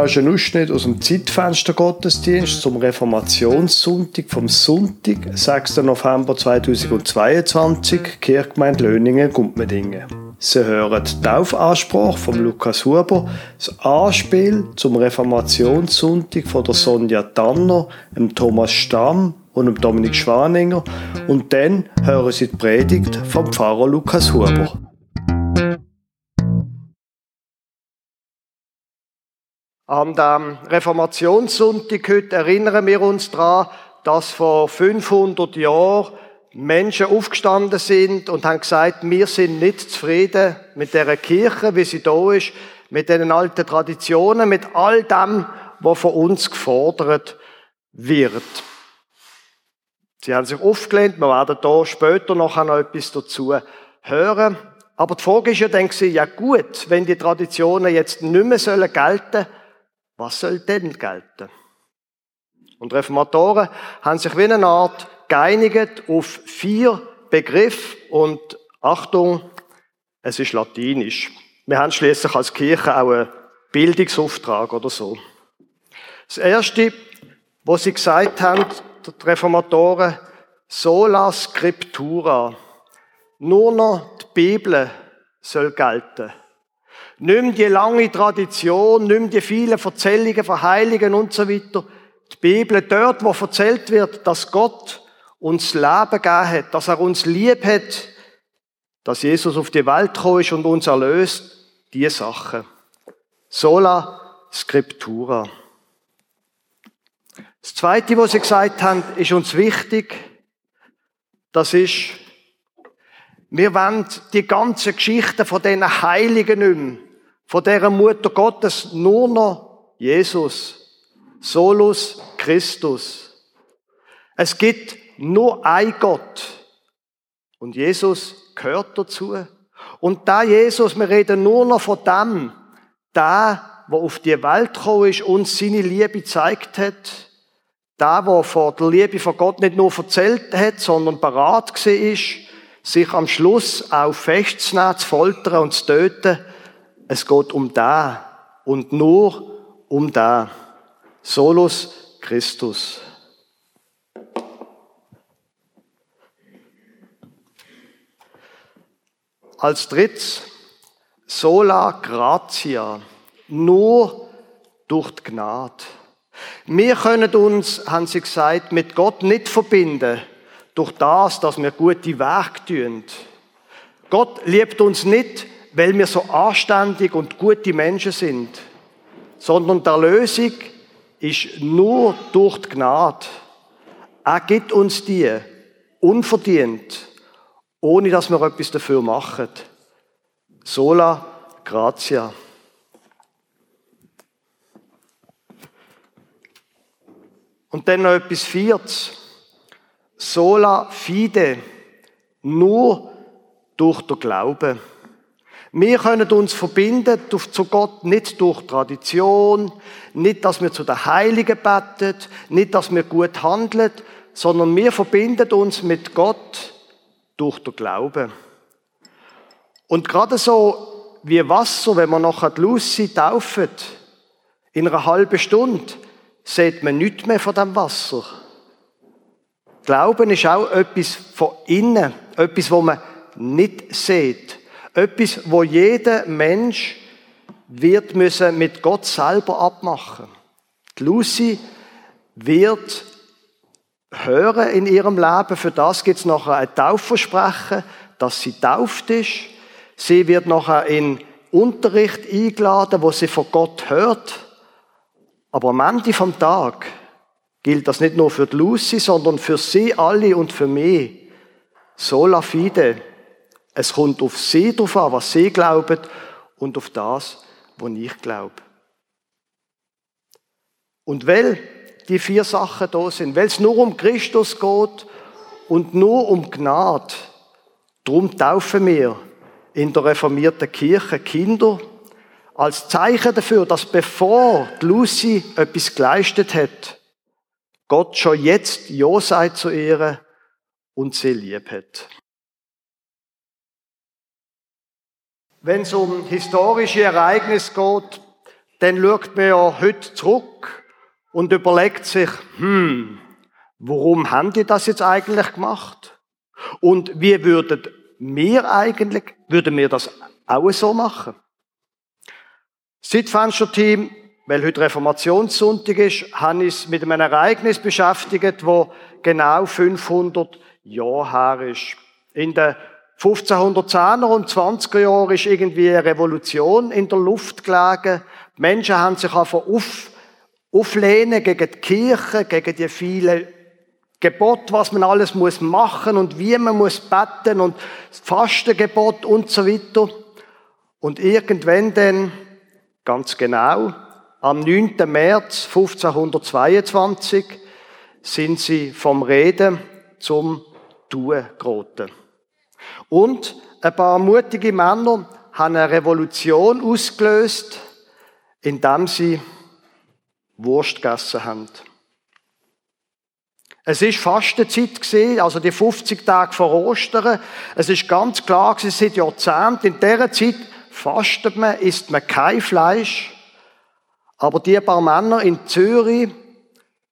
Das ist ein Ausschnitt aus dem Zeitfenster Gottesdienst zum Reformationssonntag vom Sonntag, 6. November 2022, Kirchgemeinde Löningen, Gumpmedingen. Sie hören die Taufansprache von Lukas Huber, das Anspiel zum Reformationssonntag von der Sonja Tanner, dem Thomas Stamm und dem Dominik Schwaninger und dann hören Sie die Predigt vom Pfarrer Lukas Huber. Am dem Reformationssonntag heute erinnern wir uns daran, dass vor 500 Jahren Menschen aufgestanden sind und haben gesagt, wir sind nicht zufrieden mit der Kirche, wie sie da ist, mit den alten Traditionen, mit all dem, was von uns gefordert wird. Sie haben sich aufgelehnt, wir werden da später noch etwas dazu hören. Aber die Frage ist ja dann, ja gut, wenn die Traditionen jetzt nicht mehr gelten sollen, was soll denn gelten? Und Reformatoren haben sich wie eine Art geeinigt auf vier Begriffe und Achtung, es ist latinisch. Wir haben schließlich als Kirche auch einen Bildungsauftrag oder so. Das erste, was sie gesagt haben, die Reformatoren, sola scriptura. Nur noch die Bibel soll gelten. Nimm die lange Tradition, nimm die vielen Erzählungen von Heiligen und so weiter. Die Bibel dort, wo erzählt wird, dass Gott uns Leben gegeben hat, dass er uns lieb hat, dass Jesus auf die Welt gekommen ist und uns erlöst, die Sachen. Sola Scriptura. Das Zweite, was sie gesagt haben, ist uns wichtig. Das ist, wir wollen die ganze Geschichte von diesen Heiligen nicht mehr von der Mutter Gottes nur noch Jesus, solus Christus. Es gibt nur ein Gott und Jesus gehört dazu. Und da Jesus, wir reden nur noch von dem, da, wo auf die Welt gekommen ist, uns seine Liebe gezeigt hat, da, wo vor der Liebe von Gott nicht nur erzählt hat, sondern parat war, sich am Schluss auch festzunehmen, zu foltern und zu töten, es geht um da und nur um da. Solus Christus. Als drittes sola gratia, nur durch die Gnade. Wir können uns, haben sie gesagt, mit Gott nicht verbinden durch das, dass wir gute Werke tun. Gott liebt uns nicht weil wir so anständig und gute Menschen sind, sondern der Lösung ist nur durch die Gnade. Er gibt uns die unverdient, ohne dass wir etwas dafür machen. Sola gratia. Und dann noch etwas Viertes. Sola fide. Nur durch den Glauben. Wir können uns verbinden zu Gott nicht durch Tradition, nicht, dass wir zu den Heiligen beten, nicht, dass wir gut handeln, sondern wir verbinden uns mit Gott durch den Glauben. Und gerade so wie Wasser, wenn man nachher die Lucy taufen, in einer halben Stunde, sieht man nichts mehr von dem Wasser. Glauben ist auch etwas von innen, etwas, wo man nicht sieht. Etwas, wo jeder Mensch wird müssen mit Gott selber abmachen. Die Lucy wird hören in ihrem Leben. Für das gibt es nachher ein Taufversprechen, dass sie tauft ist. Sie wird nachher in Unterricht eingeladen, wo sie von Gott hört. Aber am Ende vom Tag gilt das nicht nur für die Lucy, sondern für sie alle und für mich. Sola fide. Es kommt auf sie drauf an, was sie glauben und auf das, was ich glaube. Und weil die vier Sachen da sind, weil es nur um Christus geht und nur um Gnade, darum taufen wir in der reformierten Kirche Kinder als Zeichen dafür, dass bevor Lucy etwas geleistet hat, Gott schon jetzt Ja sagt zu ihr und sie lieb hat. Wenn es um historische Ereignisse geht, dann schaut man ja heute zurück und überlegt sich, hm, warum haben die das jetzt eigentlich gemacht? Und wie würden wir eigentlich, würden wir das auch so machen? Das Zeitfenster-Team, weil heute Reformationssonntag ist, habe ich mit einem Ereignis beschäftigt, wo genau 500 Jahre her ist. In den 1510er und 20er Jahren ist irgendwie eine Revolution in der Luft gelegen. Die Menschen haben sich einfach auf, auflehnen gegen die Kirche, gegen die vielen Gebot, was man alles muss machen und wie man muss beten und das Fastengebot und so weiter. Und irgendwann dann, ganz genau, am 9. März 1522 sind sie vom Reden zum Tun geraten. Und ein paar mutige Männer haben eine Revolution ausgelöst, indem sie Wurst gegessen haben. Es ist Fastenzeit gewesen, also die 50 Tage vor Ostern. Es ist ganz klar gewesen, seit Jahrzehnten, in dieser Zeit fastet man, isst man kein Fleisch. Aber die paar Männer in Zürich,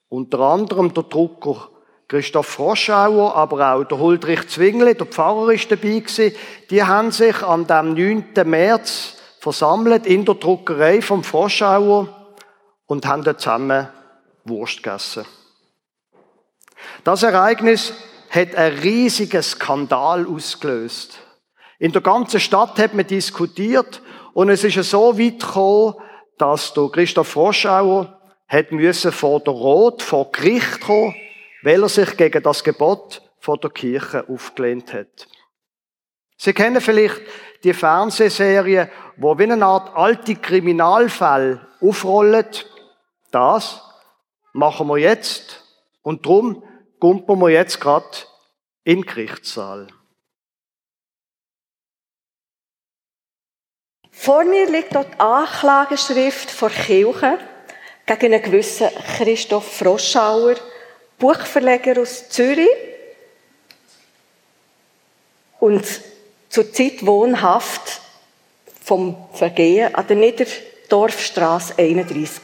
unter anderem der Drucker Christoph Froschauer, aber auch der Huldrich Zwingli, der Pfarrer ist dabei gewesen, die haben sich am 9. März versammelt in der Druckerei vom Froschauer und haben dort zusammen Wurst gegessen. Das Ereignis hat einen riesigen Skandal ausgelöst. In der ganzen Stadt hat man diskutiert und es ist so weit gekommen, dass der Christoph Froschauer hat müssen vor der Rot, vor Gericht kommen, weil er sich gegen das Gebot von der Kirche aufgelehnt hat. Sie kennen vielleicht die Fernsehserie, wo wie eine Art alte Kriminalfall aufrollen. Das machen wir jetzt und drum kumpeln wir jetzt gerade in den Gerichtssaal. Vor mir liegt dort die Anklageschrift vor Kirche gegen einen gewissen Christoph Froschauer, Buchverleger aus Zürich und zurzeit wohnhaft vom Vergehen an der Niederdorfstraße 31.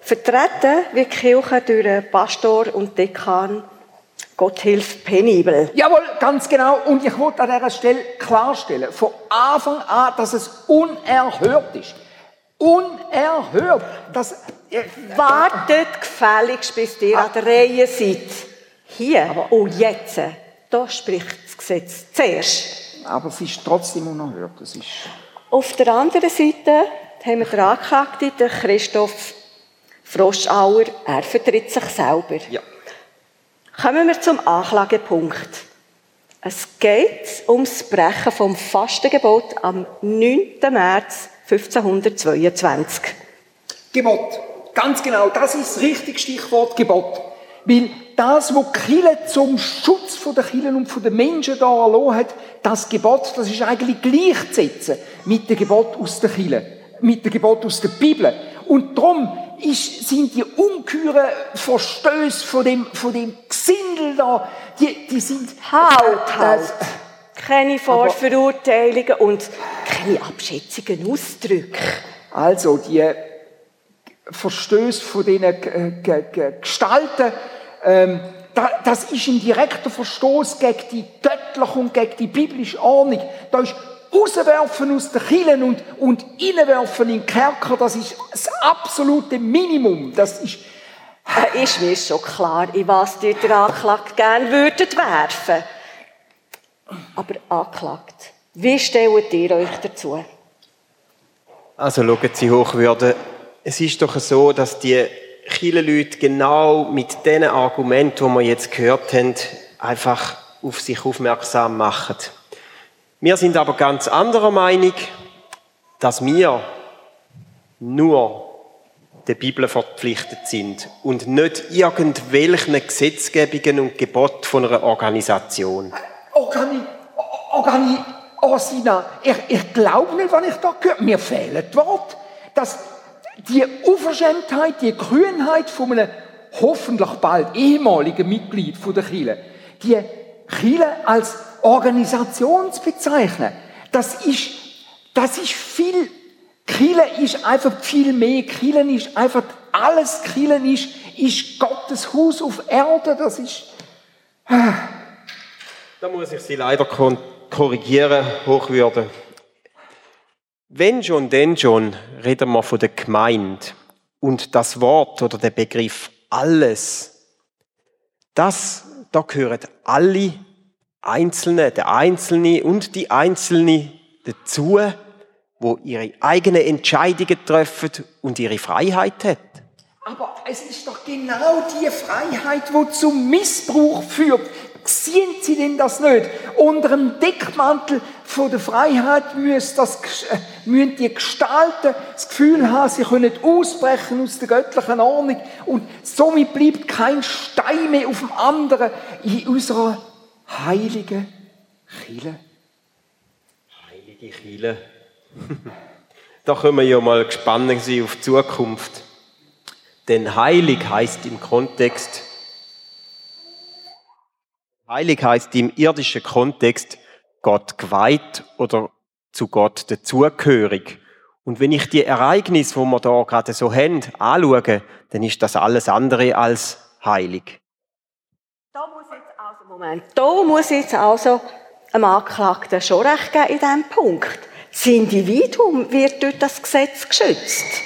Vertreten wird Kirche durch Pastor und Dekan Gott hilft penibel. Jawohl, ganz genau. Und ich wollte an dieser Stelle klarstellen, von Anfang an, dass es unerhört ist. Unerhört. Dass, Wartet gefälligst, bis ihr an der Reihe seid. Hier Aber, und jetzt, da spricht das Gesetz zuerst. Aber es ist trotzdem unerhört. Es ist Auf der anderen Seite haben wir den Angeklagten, Christoph Froschauer. Er vertritt sich selber. Ja. Kommen wir zum Anklagepunkt. Es geht ums Brechen vom Fastengebot am 9. März 1522. Gebot. Ganz genau. Das ist das richtige Stichwort Gebot. Weil das, was Kille zum Schutz der Kirchen und der Menschen da erlassen hat, das Gebot, das ist eigentlich gleichzusetzen mit dem Gebot aus der Kirche, mit dem Gebot aus der Bibel. Und darum ist, sind die ungeheuren Verstöße von dem, von dem Gesindel da, die, die sind... Halt, halt. keine Vorverurteilungen und keine Abschätzungen, Ausdrücke. Also, die Verstöße von diesen Gestalten, ähm, das ist ein direkter Verstoß gegen die göttliche und gegen die biblische Ordnung. Da ist rauswerfen aus den Killen und, und reinwerfen in den Kerker, das ist das absolute Minimum. Das ist, äh, ist mir schon klar, in was die der Anklagte gerne würdet werfen. Aber anklagt, wie stellt ihr euch dazu? Also schauen Sie Hochwürde, es ist doch so, dass die Leute genau mit den Argumenten, die wir jetzt gehört haben, einfach auf sich aufmerksam machen. Wir sind aber ganz anderer Meinung, dass wir nur der Bibel verpflichtet sind und nicht irgendwelchen Gesetzgebungen und Geboten von einer Organisation. Organi, Organi, Orsina, ich, ich glaube nicht, was ich da gehört Mir fehlen die Worte. Dass die Unverschämtheit, die Kühnheit von einem hoffentlich bald ehemaligen Mitglied der Kirche, die Kirche als Organisation zu bezeichnen, das ist, das ist viel Kille ist einfach viel mehr. Killen ist einfach alles. Killen ist, ist Gottes Haus auf Erde. Das ist. Da muss ich Sie leider korrigieren, Hochwürde. Wenn schon, denn schon, reden wir von der Gemeinde. Und das Wort oder der Begriff alles, das, da gehören alle Einzelne, der Einzelne und die Einzelne dazu, wo ihre eigenen Entscheidungen treffen und ihre Freiheit hat. Aber es ist doch genau die Freiheit, die zum Missbrauch führt. Sehen Sie denn das nicht? Unter dem Deckmantel von der Freiheit müssen, das, äh, müssen die Gestalten das Gefühl haben, sie können ausbrechen aus der göttlichen Ordnung und somit bleibt kein Stein mehr auf dem anderen in unserer heiligen Chile. Heilige Chile. da können wir ja mal gespannt sein auf die Zukunft. Denn heilig heißt im Kontext Heilig heißt im irdischen Kontext Gott geweiht oder zu Gott dazugehörig. Und wenn ich die Ereignisse, wo wir da gerade so haben, anschaue, dann ist das alles andere als heilig. Da muss jetzt also, Moment, da muss jetzt also einem Anklagten schon recht geben in diesem Punkt. Das Individuum wird durch das Gesetz geschützt.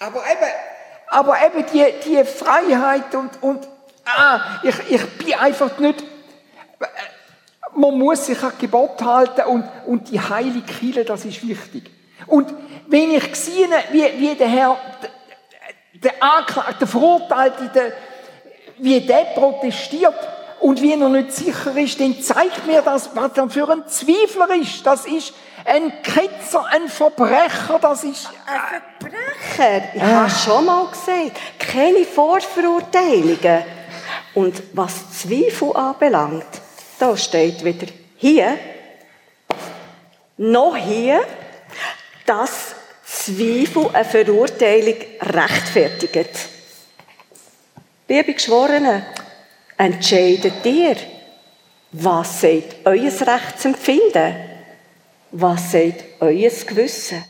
Aber eben, aber eben die, die Freiheit und, und ah, ich, ich bin einfach nicht, man muss sich an Gebot halten und, und die heilige Kirche, das ist wichtig. Und wenn ich sehe, wie, wie der Herr, der Anklagte, der Verurteilte, der, wie der protestiert und wie er nicht sicher ist, dann zeigt mir das, was er für ein Zweifler ist. Das ist ein Ketzer, ein Verbrecher, das ist... Ein Verbrecher? Ich habe schon mal gesagt, keine Vorverurteilungen. Und was Zweifel anbelangt, da steht wieder hier, noch hier, dass Zweifel eine Verurteilung rechtfertigt. Liebe Geschworene, entscheidet ihr, was sagt euer Rechtsempfinden? Was sagt euer Gewissen?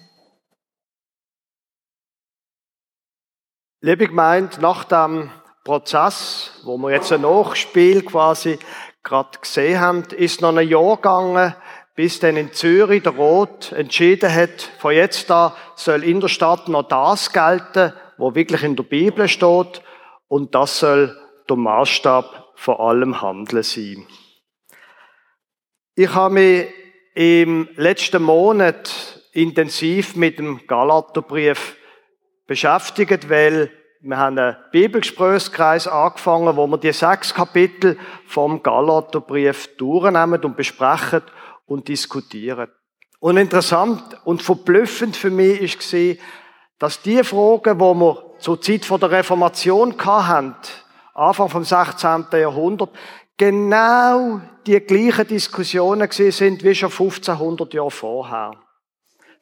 Liebe Gemeinde, nach dem Prozess, wo wir jetzt ein Nachspiel quasi gerade gesehen haben, ist noch ein Jahr gegangen, bis dann in Zürich der Rot entschieden hat, von jetzt an soll in der Stadt noch das gelten, wo wirklich in der Bibel steht, und das soll der Maßstab vor allem Handeln sein. Ich habe mich im letzten Monat intensiv mit dem Galaterbrief beschäftigt, weil wir haben einen Bibelgesprächskreis angefangen, wo wir die sechs Kapitel vom Galaterbrief durchnehmen und besprechen und diskutieren. Und interessant und verblüffend für mich ist gesehen, dass die Fragen, wo wir zur Zeit der Reformation hatten, Anfang vom 16. Jahrhundert, genau die gleichen Diskussionen gesehen sind wie schon 1500 Jahre vorher.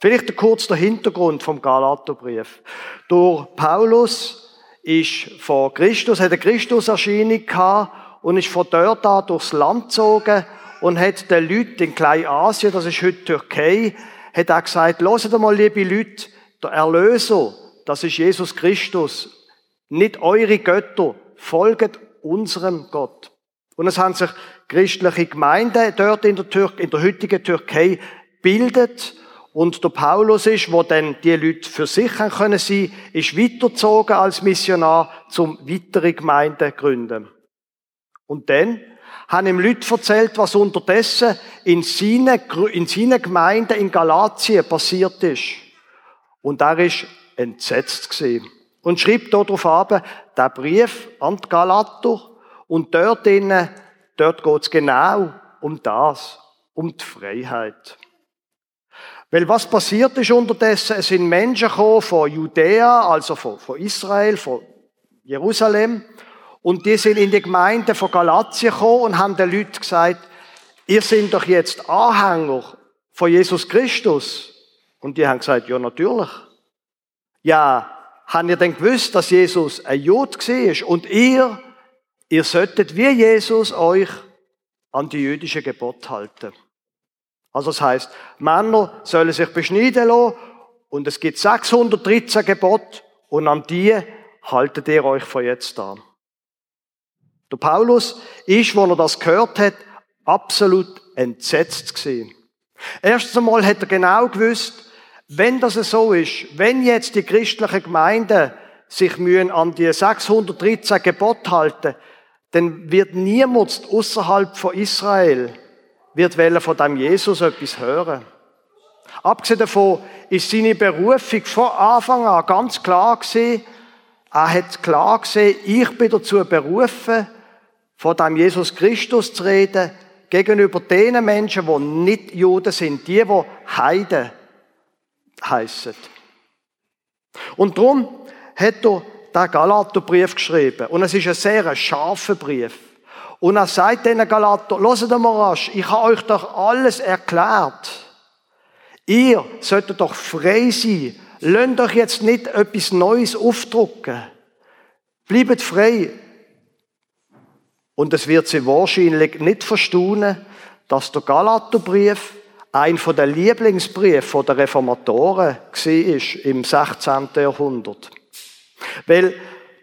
Vielleicht kurz der Hintergrund vom Galaterbrief. Durch Paulus ist vor Christus, hat eine Christuserscheinung gehabt und ist von dort an durchs Land gezogen und hat den Leuten in Kleinasien, das ist heute Türkei, hat er gesagt, hört mal, liebe Leute, der Erlöser, das ist Jesus Christus. Nicht eure Götter, folget unserem Gott. Und es haben sich christliche Gemeinden dort in der, Tür in der heutigen Türkei bildet und der Paulus ist, wo dann die Leute für sich können sein, ist weitergezogen als Missionar zum weitere Gemeinden gründen. Und dann haben ihm Leute erzählt, was unterdessen in seinen, in seinen Gemeinden in Galatien passiert ist. Und er ist entsetzt gewesen. Und schreibt darauf ab, der Brief an die Galater. Und dort drinnen, dort geht's genau um das, um die Freiheit. Weil was passiert ist unterdessen? Es sind Menschen gekommen von Judäa, also von, von Israel, von Jerusalem, und die sind in die Gemeinde von Galatien gekommen und haben den Leuten gesagt, ihr seid doch jetzt Anhänger von Jesus Christus. Und die haben gesagt, ja, natürlich. Ja, habt ihr denn gewusst, dass Jesus ein Jod war? Und ihr, ihr solltet wie Jesus euch an die jüdischen Gebote halten. Also das heißt, Männer sollen sich beschneiden lassen und es gibt 613 Gebote und an die haltet ihr euch von jetzt an. Der Paulus ist, wo er das gehört hat, absolut entsetzt gewesen. Erstens einmal hat er genau gewusst, wenn das so ist, wenn jetzt die christlichen Gemeinden sich mühen an die 613 Gebote halten, dann wird niemand außerhalb von Israel wird von dem Jesus etwas hören. Abgesehen davon ist seine Berufung von Anfang an ganz klar gewesen. Er hat klar gesehen, ich bin dazu berufen, von dem Jesus Christus zu reden, gegenüber den Menschen, die nicht Juden sind, die, die Heiden heißen. Und darum hat er den Galaterbrief geschrieben. Und es ist ein sehr scharfer Brief. Und er sagt den Galater, hört mal rasch, ich habe euch doch alles erklärt. Ihr solltet doch frei sein. Lasst euch jetzt nicht etwas Neues aufdrucken. Bleibt frei. Und es wird sie wahrscheinlich nicht verstaunen, dass der Galaterbrief ein von der Lieblingsbriefe der Reformatoren war im 16. Jahrhundert. Weil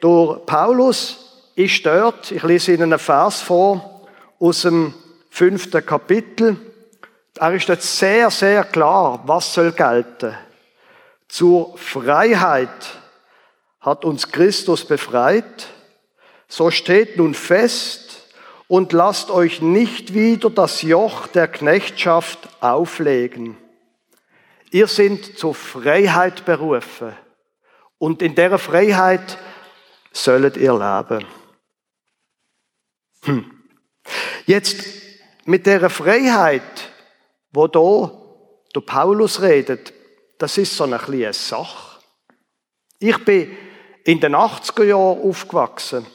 durch Paulus ist dort, ich lese Ihnen einen Vers vor aus dem fünften Kapitel, er ist dort sehr, sehr klar, was soll gelten. Zur Freiheit hat uns Christus befreit, so steht nun fest, und lasst euch nicht wieder das Joch der Knechtschaft auflegen. Ihr sind zur Freiheit berufen und in der Freiheit sollt ihr leben. Hm. Jetzt mit der Freiheit, wo da der Paulus redet, das ist so eine kleine Sache. Ich bin in den 80er Jahren aufgewachsen.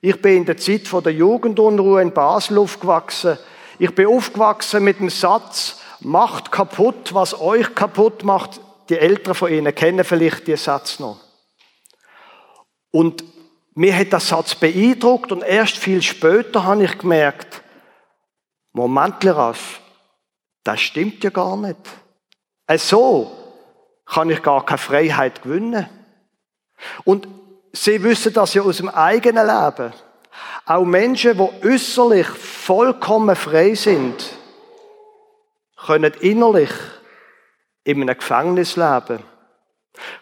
Ich bin in der Zeit der Jugendunruhe in Basel aufgewachsen. Ich bin aufgewachsen mit dem Satz, macht kaputt, was euch kaputt macht. Die Eltern von Ihnen kennen vielleicht diesen Satz noch. Und mir hat der Satz beeindruckt und erst viel später habe ich gemerkt, Moment, Raff, das stimmt ja gar nicht. So kann ich gar keine Freiheit gewinnen. Und Sie wissen das ja aus dem eigenen Leben. Auch Menschen, die äußerlich vollkommen frei sind, können innerlich in einem Gefängnis leben.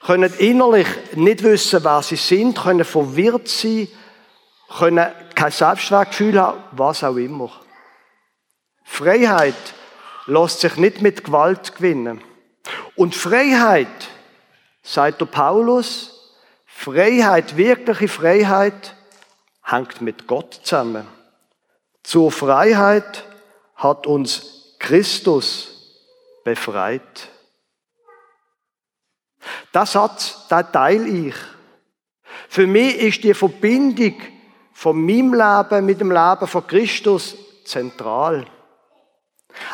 Können innerlich nicht wissen, wer sie sind, können verwirrt sein, können kein Selbstwertgefühl haben, was auch immer. Freiheit lässt sich nicht mit Gewalt gewinnen. Und Freiheit, sagt der Paulus, Freiheit, wirkliche Freiheit, hängt mit Gott zusammen. Zur Freiheit hat uns Christus befreit. Das Satz, da teile ich. Für mich ist die Verbindung von meinem Leben mit dem Leben von Christus zentral.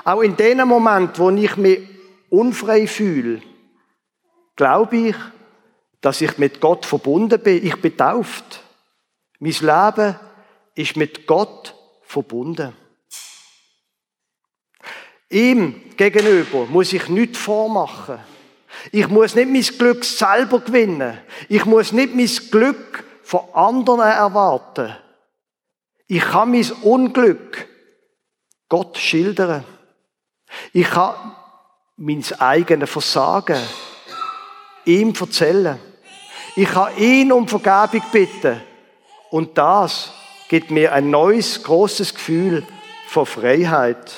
Auch in dem Moment, wo ich mich unfrei fühle, glaube ich, dass ich mit Gott verbunden bin. Ich bin tauft. Mein Leben ist mit Gott verbunden. Ihm gegenüber muss ich nichts vormachen. Ich muss nicht mein Glück selber gewinnen. Ich muss nicht mein Glück von anderen erwarten. Ich kann mein Unglück Gott schildern. Ich kann mein eigenes Versagen ihm erzählen. Ich kann ihn um Vergebung bitten. Und das gibt mir ein neues, großes Gefühl von Freiheit.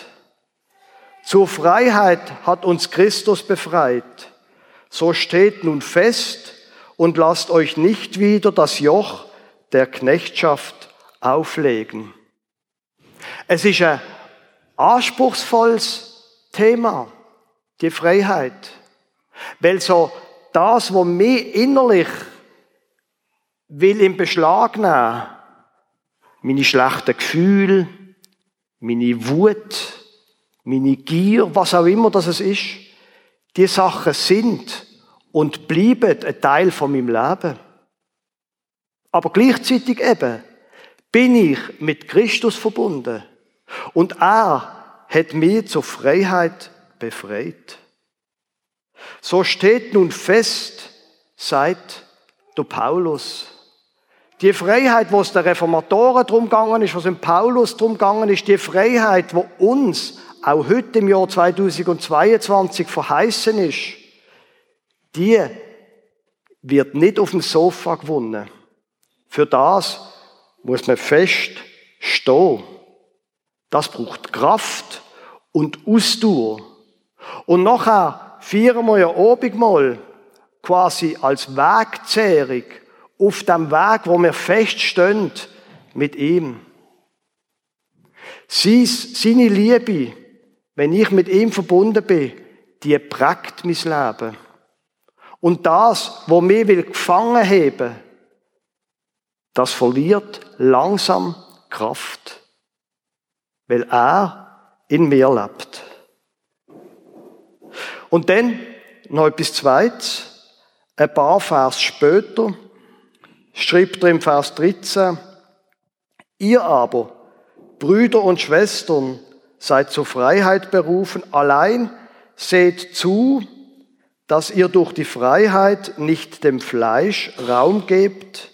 Zur Freiheit hat uns Christus befreit. So steht nun fest und lasst euch nicht wieder das Joch der Knechtschaft auflegen. Es ist ein anspruchsvolles Thema, die Freiheit, weil so das, was mich innerlich will in Beschlag nehmen, meine schlechten Gefühle, meine Wut, meine Gier, was auch immer das ist, die Sachen sind und bleiben ein Teil von meinem Leben. Aber gleichzeitig eben bin ich mit Christus verbunden. Und er hat mich zur Freiheit befreit. So steht nun fest, seit der Paulus. Die Freiheit, wo es der Reformatoren drum gegangen ist, was im Paulus drum gegangen ist, die Freiheit, wo uns auch heute im Jahr 2022 verheißen ist, die wird nicht auf dem Sofa gewonnen. Für das muss man fest stehen. Das braucht Kraft und Ausdauer. Und nachher feiern wir ja Abendmahl quasi als Wegzehrung auf dem Weg, wo wir feststehen mit ihm. Seine Liebe, wenn ich mit ihm verbunden bin, die prägt mein Leben. Und das, wo mir will gefangen haben, das verliert langsam Kraft, weil er in mir lebt. Und dann noch etwas Zweites. Ein paar Vers später schreibt er im Vers 13, ihr aber, Brüder und Schwestern, seid zur Freiheit berufen, allein seht zu, dass ihr durch die Freiheit nicht dem Fleisch Raum gebt,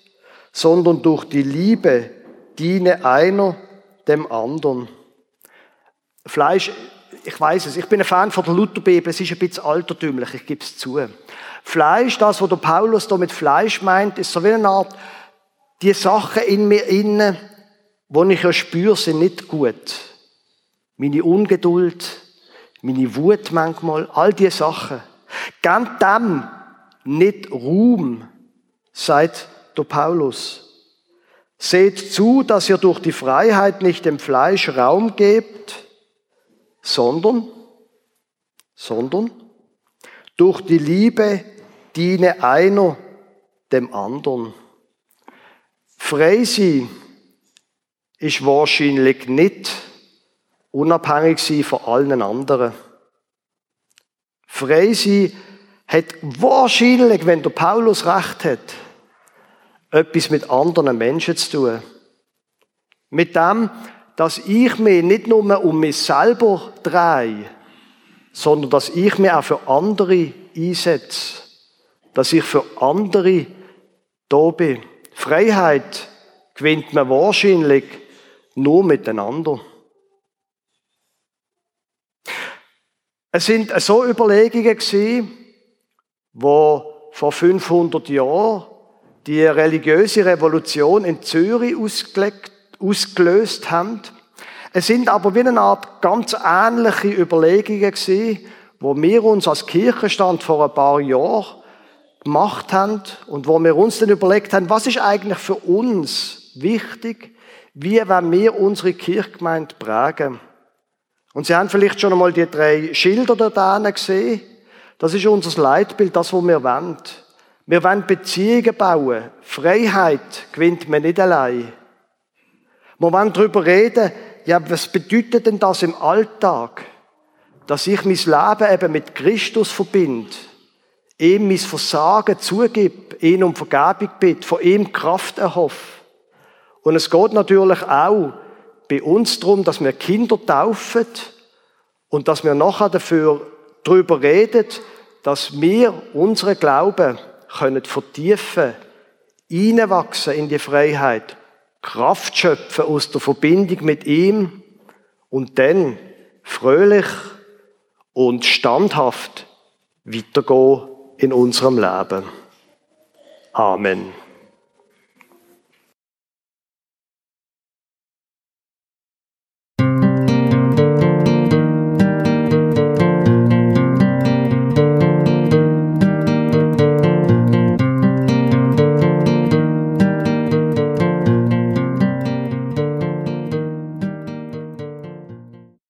sondern durch die Liebe diene einer dem anderen. Fleisch, ich weiß es, ich bin ein Fan von der Lutherbibel, es ist ein bisschen altertümlich, ich gebe es zu. Fleisch, das, was der Paulus da mit Fleisch meint, ist so wie eine Art, die Sachen in mir innen, wo ich ja spüre, sind nicht gut. Meine Ungeduld, meine Wut manchmal, all diese Sachen. Gebt dem nicht Ruhm, sagt der Paulus. Seht zu, dass ihr durch die Freiheit nicht dem Fleisch Raum gebt, sondern, sondern durch die Liebe diene einer dem anderen. Frei sein ist wahrscheinlich nicht unabhängig sein von allen anderen. Frei sein hat wahrscheinlich, wenn der Paulus recht hat, etwas mit anderen Menschen zu tun. Mit dem, dass ich mich nicht nur um mich selber drehe, sondern dass ich mich auch für andere einsetze. Dass ich für andere da bin. Freiheit gewinnt man wahrscheinlich nur miteinander. Es sind so Überlegungen gewesen, wo vor 500 Jahren die religiöse Revolution in Zürich ausgelöst haben. Es sind aber wie eine Art ganz ähnliche Überlegungen gewesen, wo wir uns als Kirchenstand vor ein paar Jahren gemacht haben und wo wir uns dann überlegt haben, was ist eigentlich für uns wichtig, wie wollen wir unsere Kirchgemeinde prägen. Und Sie haben vielleicht schon einmal die drei Schilder da gesehen. Das ist unser Leitbild, das, was wir wollen. Wir wollen Beziehungen bauen. Freiheit gewinnt man nicht allein. Wir wollen darüber reden, ja, was bedeutet denn das im Alltag? Dass ich mein Leben eben mit Christus verbinde, ihm mein Versagen zugebe, ihn um Vergebung bitte, von ihm Kraft erhoffe. Und es geht natürlich auch bei uns darum, dass wir Kinder taufen und dass wir nachher dafür darüber reden, dass wir unsere Glauben können vertiefen, hineinwachsen in die Freiheit, Kraft schöpfen aus der Verbindung mit ihm und dann fröhlich und standhaft weitergehen in unserem Leben. Amen.